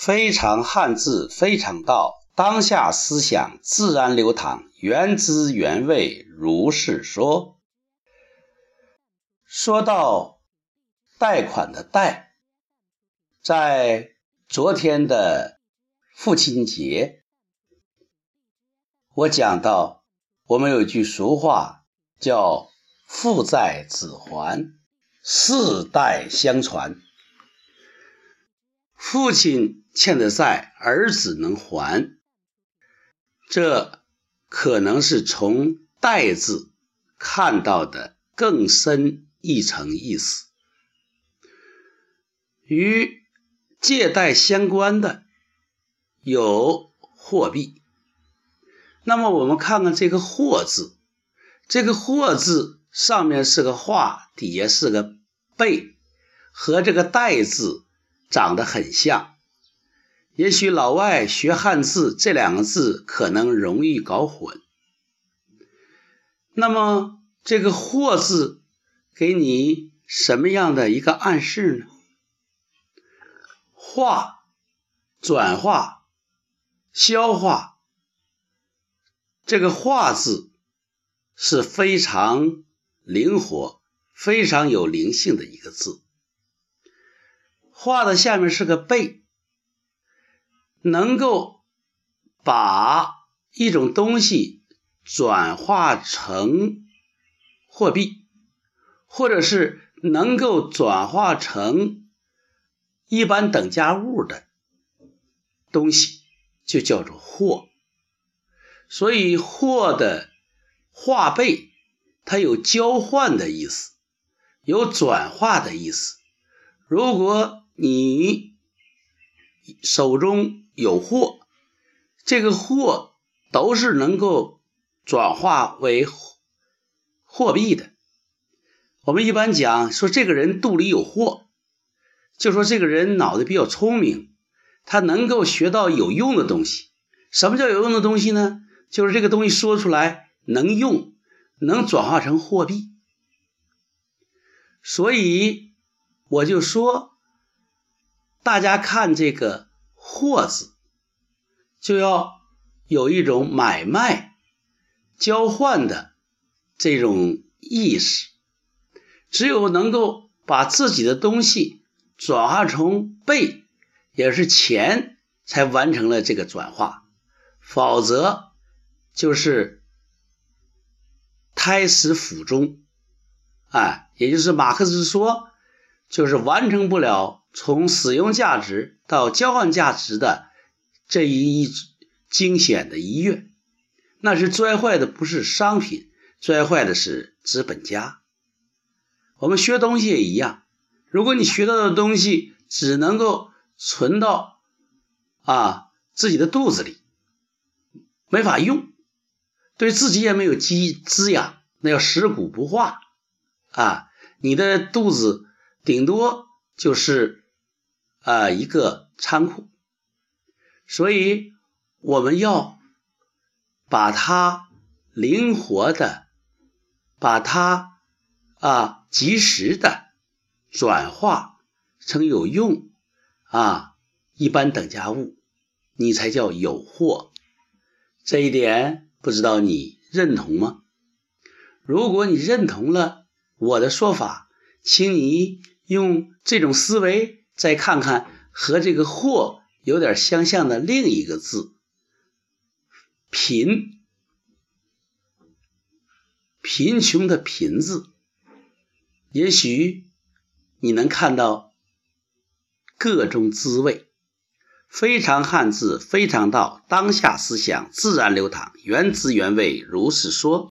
非常汉字，非常道。当下思想自然流淌，原汁原味，如是说。说到贷款的贷，在昨天的父亲节，我讲到我们有句俗话叫“父债子还，世代相传”。父亲欠的债，儿子能还，这可能是从“贷”字看到的更深一层意思。与借贷相关的有货币，那么我们看看这个“货”字，这个“货”字上面是个“画”，底下是个“贝”，和这个“贷”字。长得很像，也许老外学汉字这两个字可能容易搞混。那么这个“货”字给你什么样的一个暗示呢？化、转化、消化，这个“化”字是非常灵活、非常有灵性的一个字。画的下面是个贝，能够把一种东西转化成货币，或者是能够转化成一般等价物的东西，就叫做货。所以货的化贝，它有交换的意思，有转化的意思。如果你手中有货，这个货都是能够转化为货币的。我们一般讲说，这个人肚里有货，就说这个人脑子比较聪明，他能够学到有用的东西。什么叫有用的东西呢？就是这个东西说出来能用，能转化成货币。所以我就说。大家看这个“货”字，就要有一种买卖、交换的这种意识。只有能够把自己的东西转化成贝，也是钱，才完成了这个转化。否则，就是胎死腹中。哎，也就是马克思说，就是完成不了。从使用价值到交换价值的这一惊险的一跃，那是摔坏的不是商品，摔坏的是资本家。我们学东西也一样，如果你学到的东西只能够存到啊自己的肚子里，没法用，对自己也没有积滋养，那叫食古不化啊！你的肚子顶多就是。啊，一个仓库，所以我们要把它灵活的，把它啊及时的转化成有用啊一般等价物，你才叫有货。这一点不知道你认同吗？如果你认同了我的说法，请你用这种思维。再看看和这个“货”有点相像的另一个字“贫”，贫穷的“贫”字，也许你能看到各种滋味。非常汉字，非常道，当下思想自然流淌，原汁原味，如是说。